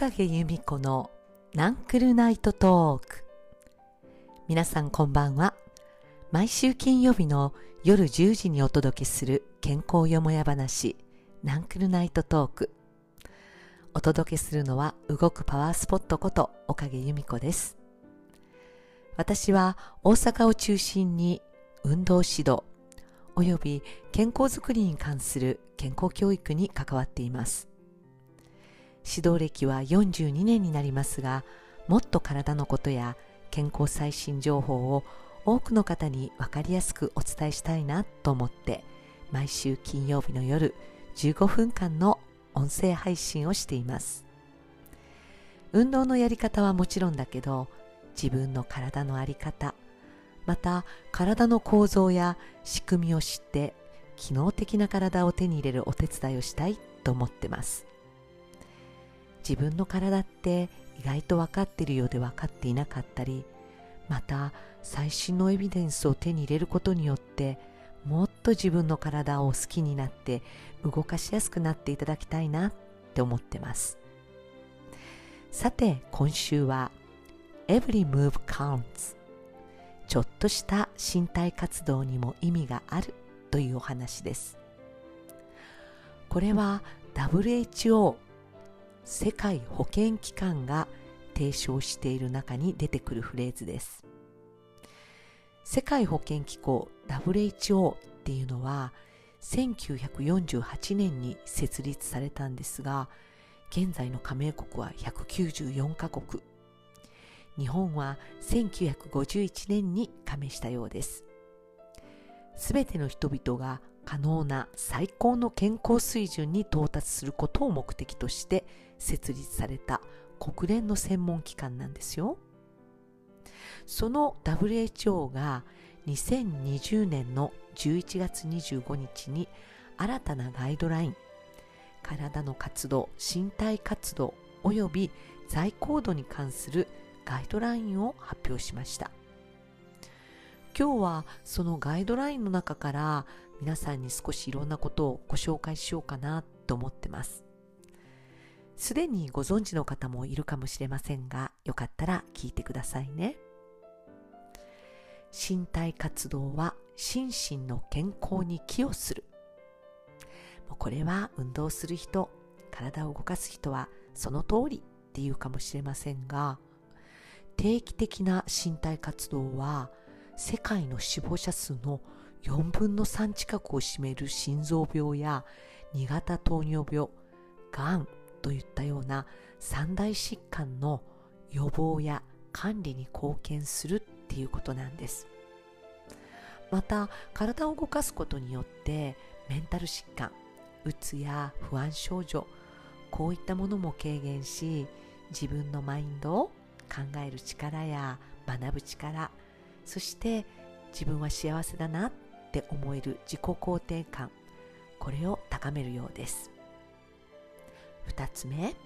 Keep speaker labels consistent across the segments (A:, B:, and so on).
A: 影由美子のナンクルナイトトーク。皆さんこんばんは。毎週金曜日の夜10時にお届けする健康よもや話ナンクルナイトトーク。お届けするのは動くパワースポットことおかげ由美子です。私は大阪を中心に運動指導および健康づくりに関する健康教育に関わっています。指導歴は42年になりますがもっと体のことや健康最新情報を多くの方に分かりやすくお伝えしたいなと思って毎週金曜日の夜15分間の音声配信をしています。運動のやり方はもちろんだけど自分の体の在り方また体の構造や仕組みを知って機能的な体を手に入れるお手伝いをしたいと思ってます。自分の体って意外と分かっているようで分かっていなかったりまた最新のエビデンスを手に入れることによってもっと自分の体を好きになって動かしやすくなっていただきたいなって思ってます。さて今週は Every Move Counts ちょっとした身体活動にも意味があるというお話です。これは WHO 世界保健機関が提唱している中に出てくるフレーズです。世界保健機構 WHO っていうのは1948年に設立されたんですが現在の加盟国は194カ国。日本は1951年に加盟したようです。すべての人々が可能な最高の健康水準に到達することを目的として設立された国連の専門機関なんですよ。その WHO が2020年の11月25日に新たなガイドライン体の活動身体活動および在行度に関するガイドラインを発表しました今日はそのガイドラインの中から皆さんに少しいろんなことをご紹介しようかなと思ってます。すでにご存知の方もいるかもしれませんがよかったら聞いてくださいね。身体活動は心身の健康に寄与する。これは運動する人体を動かす人はその通りっていうかもしれませんが定期的な身体活動は世界の死亡者数の4分の3近くを占める心臓病や2型糖尿病がんといったような三大疾患の予防や管理に貢献するっていうことなんです。また体を動かすことによってメンタル疾患うつや不安症状こういったものも軽減し自分のマインドを考える力や学ぶ力そして自分は幸せだなって思える自己肯定感これを高めるようです。2つ目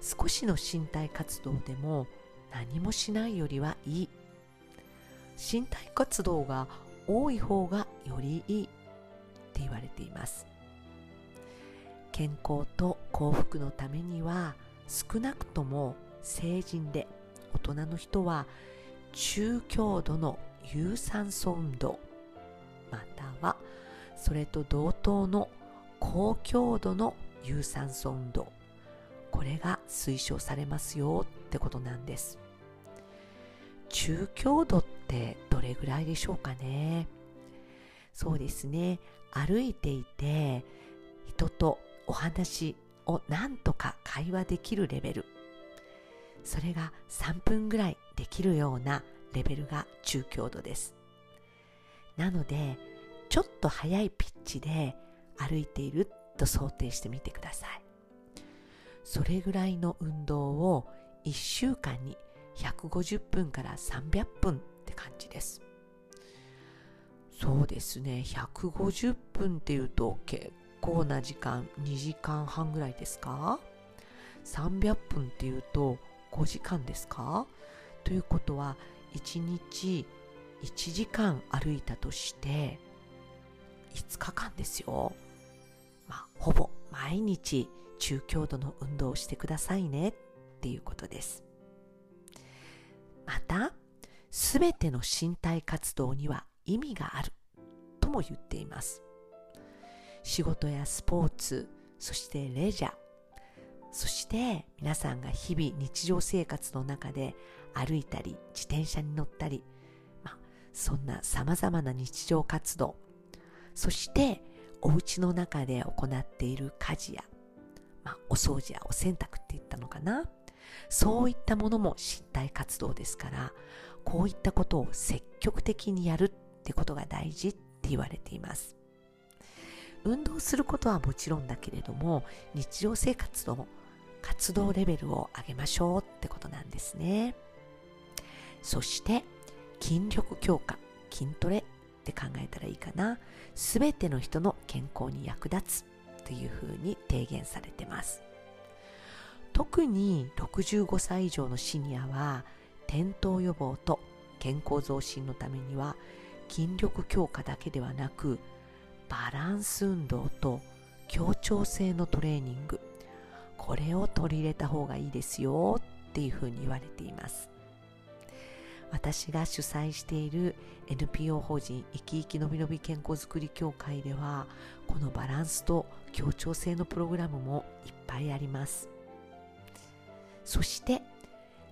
A: 少しの身体活動でも何もしないよりはいい。身体活動が多い方がよりいい。って言われています。健康と幸福のためには少なくとも成人で大人の人は中強度の有酸素運動。またはそれと同等の高強度の有酸素運動。これが推奨されますよってことなんです。中強度ってどれぐらいでしょうかね？そうですね。歩いていて人とお話をなんとか会話できるレベル。それが3分ぐらいできるようなレベルが中強度です。なのでちょっと速いピッチで歩いていると想定してみてください。それぐらいの運動を1週間に150分から300分って感じです。そうですね。150分っていうと結構な時間2時間半ぐらいですか？300分っていうと5時間ですか？ということは1日1時間歩いたとして5日間ですよ。まあ、ほぼ毎日中強度の運動をしてくださいね。っていうことです。またすべての身体活動には意味がある。とも言っています。仕事やスポーツそしてレジャーそして皆さんが日々日常生活の中で歩いたり自転車に乗ったり、まあ、そんな様々な日常活動そしてお家の中で行っている家事や、まあ、お掃除やお洗濯って言ったのかな。そういったものも身体活動ですからこういったことを積極的にやるってことが大事って言われています。運動することはもちろんだけれども日常生活の活動レベルを上げましょうってことなんですね。そして筋力強化筋トレって考えたらいいかな。すべての人の健康に役立つというふうに提言されてます。特に65歳以上のシニアは転倒予防と健康増進のためには筋力強化だけではなくバランス運動と協調性のトレーニングこれを取り入れた方がいいですよっていうふうに言われています。私が主催している NPO 法人生き生きのびのび健康づくり協会ではこのバランスと協調性のプログラムもいっぱいあります。そして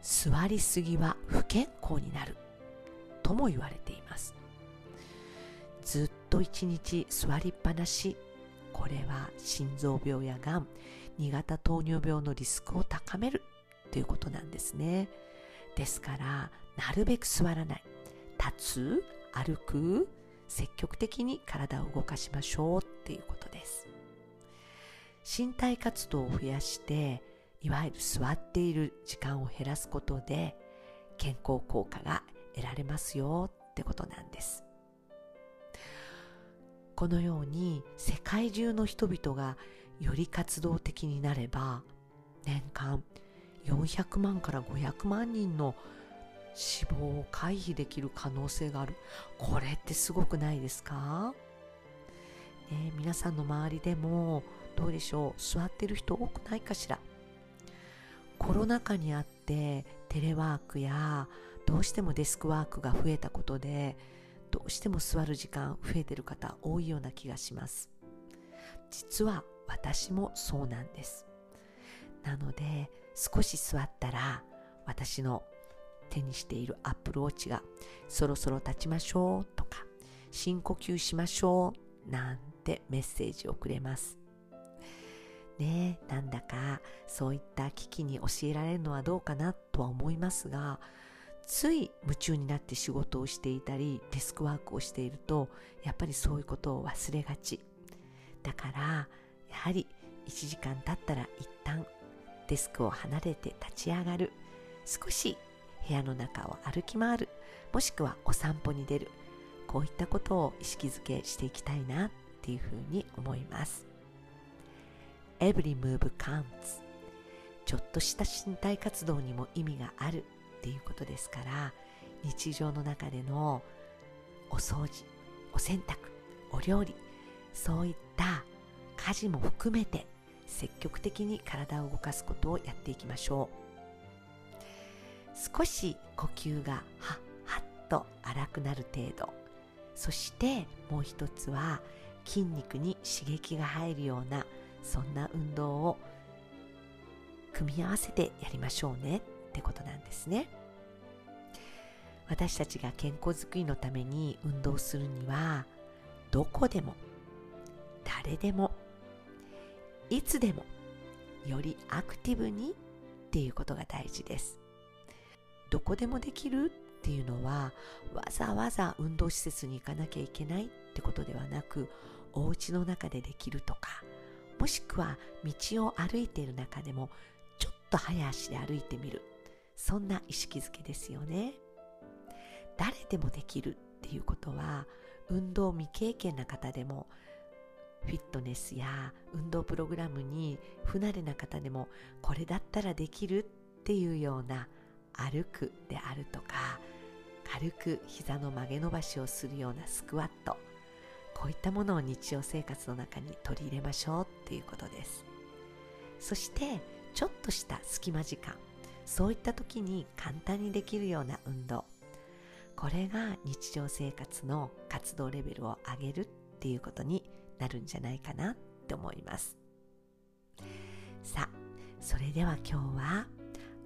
A: 座りすぎは不健康になる。とも言われています。ずっと一日座りっぱなし。これは心臓病やがん2型糖尿病のリスクを高めるということなんですね。ですからなるべく座らない。立つ歩く積極的に体を動かしましょうっていうことです。身体活動を増やしていわゆる座っている時間を減らすことで健康効果が得られますよってことなんです。このように世界中の人々がより活動的になれば年間400万から500万人の死亡を回避できる可能性がある。これってすごくないですか、ね、皆さんの周りでもどうでしょう？座ってる人多くないかしら？コロナ禍にあってテレワークやどうしてもデスクワークが増えたことでどうしても座る時間増えてる方多いような気がします。実は私もそうなんです。なので少し座ったら私の手にしているアップルウォッチがそろそろ立ちましょうとか深呼吸しましょうなんてメッセージをくれます。ねえなんだかそういった危機に教えられるのはどうかなとは思いますがつい夢中になって仕事をしていたりデスクワークをしているとやっぱりそういうことを忘れがち。だからやはり1時間経ったら一旦デスクを離れて立ち上がる。少し部屋の中を歩き回る。もしくはお散歩に出る。こういったことを意識づけしていきたいなっていうふうに思います。Every move counts ちょっとした身体活動にも意味があるっていうことですから日常の中でのお掃除お洗濯お料理そういった家事も含めて積極的に体を動かすことをやっていきましょう。少し呼吸がはっはっと荒くなる程度。そしてもう一つは筋肉に刺激が入るようなそんな運動を組み合わせてやりましょうね。ってことなんですね。私たちが健康づくりのために運動するにはどこでも誰でもいつでもよりアクティブにっていうことが大事です。どこでもできるっていうのはわざわざ運動施設に行かなきゃいけないってことではなくお家の中でできるとかもしくは道を歩いている中でもちょっと早足で歩いてみる。そんな意識づけですよね。誰でもできるっていうことは運動未経験な方でもフィットネスや運動プログラムに不慣れな方でもこれだったらできるっていうような歩くであるとか軽く膝の曲げ伸ばしをするようなスクワットこういったものを日常生活の中に取り入れましょうっていうことです。そしてちょっとした隙間時間そういった時に簡単にできるような運動これが日常生活の活動レベルを上げるっていうことになるんじゃないかなって思います。さあそれでは今日は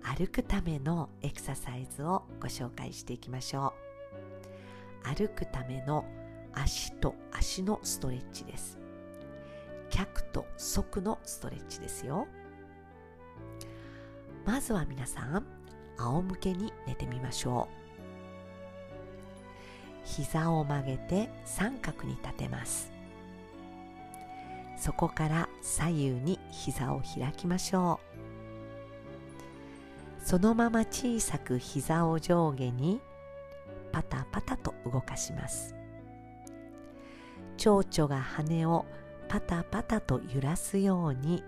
A: 歩くためのエクササイズをご紹介していきましょう。歩くための足と足のストレッチです。脚と側のストレッチですよ。まずは皆さん仰向けに寝てみましょう。膝を曲げて三角に立てます。そこから左右に膝を開きましょう。そのまま小さく膝を上下にパタパタと動かします。蝶々が羽をパタパタと揺らすように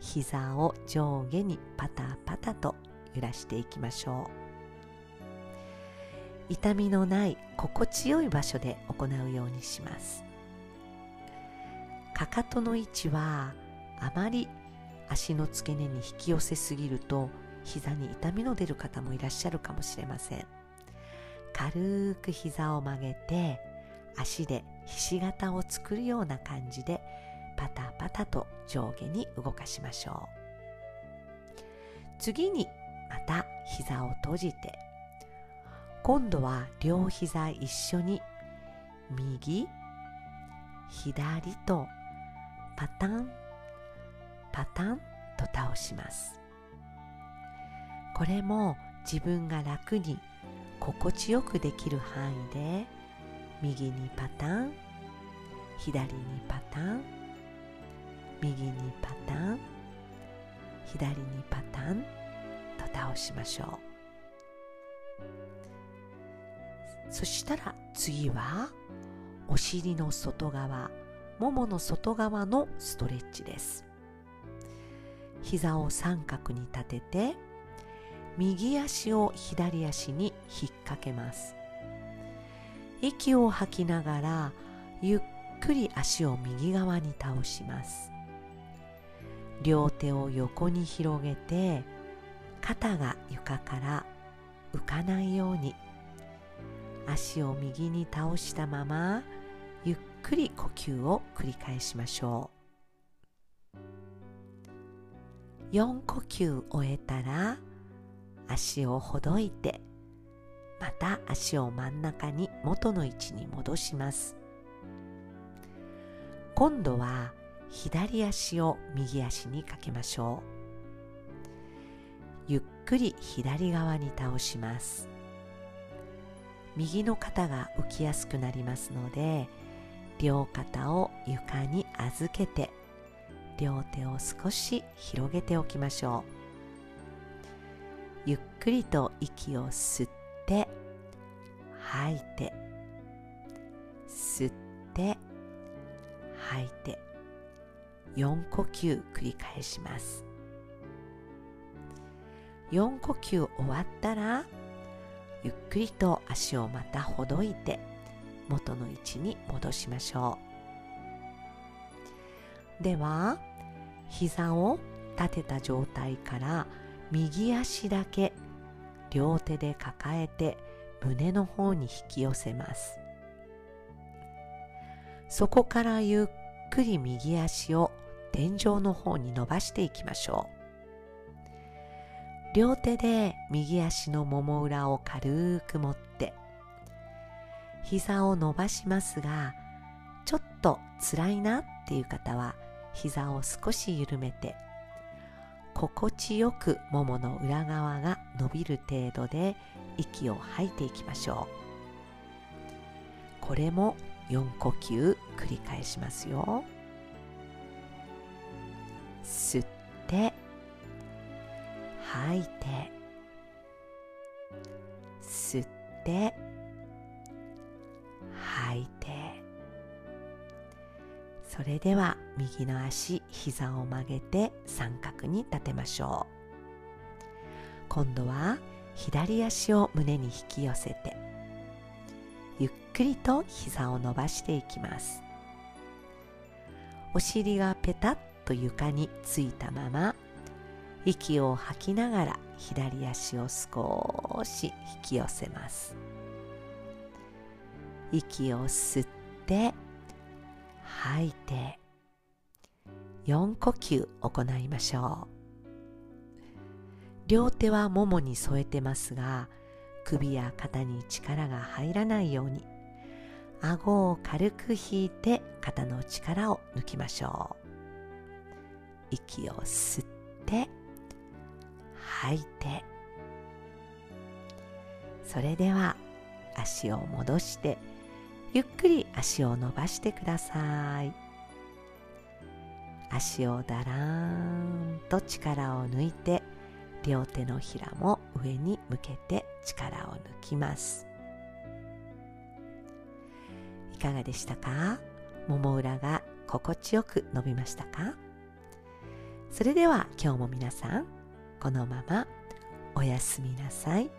A: 膝を上下にパタパタと揺らしていきましょう。痛みのない心地よい場所で行うようにします。かかとの位置はあまり足の付け根に引き寄せすぎると膝に痛みの出る方もいらっしゃるかもしれません。軽く膝を曲げて足でひし形を作るような感じでパタパタと上下に動かしましょう。次にまた膝を閉じて今度は両膝一緒に右左とパタン。パタンと倒します。これも自分が楽に心地よくできる範囲で右にパタン左にパタン右にパタン左にパタンと倒しましょう。そしたら次はお尻の外側。ももの外側のストレッチです。膝を三角に立てて右足を左足に引っ掛けます。息を吐きながらゆっくり足を右側に倒します。両手を横に広げて肩が床から浮かないように足を右に倒したままくり呼吸を繰り返しましょう。4呼吸終えたら足をほどいてまた足を真ん中に元の位置に戻します。今度は左足を右足にかけましょう。ゆっくり左側に倒します。右の肩が浮きやすくなりますので両肩を床に預けて両手を少し広げておきましょう。ゆっくりと息を吸って吐いて吸って吐いて4呼吸繰り返します。4呼吸終わったらゆっくりと足をまたほどいて元の位置に戻しましょう。では膝を立てた状態から右足だけ両手で抱えて胸の方に引き寄せます。そこからゆっくり右足を天井の方に伸ばしていきましょう。両手で右足のもも裏を軽く持って膝を伸ばしますがちょっと辛いなっていう方は膝を少し緩めて心地よくももの裏側が伸びる程度で息を吐いていきましょう。これも4呼吸繰り返しますよ。吸って吐いて吸って吐いて。それでは右の足膝を曲げて三角に立てましょう。今度は左足を胸に引き寄せてゆっくりと膝を伸ばしていきます。お尻がペタッと床についたまま息を吐きながら左足を少し引き寄せます。息を吸って吐いて4呼吸行いましょう。両手はももに添えてますが首や肩に力が入らないように顎を軽く引いて肩の力を抜きましょう。息を吸って吐いて。それでは足を戻してゆっくり足を伸ばしてください。足をだらーんと力を抜いて両手のひらも上に向けて力を抜きます。いかがでしたか？もも裏が心地よく伸びましたか？それでは今日も皆さんこのままおやすみなさい。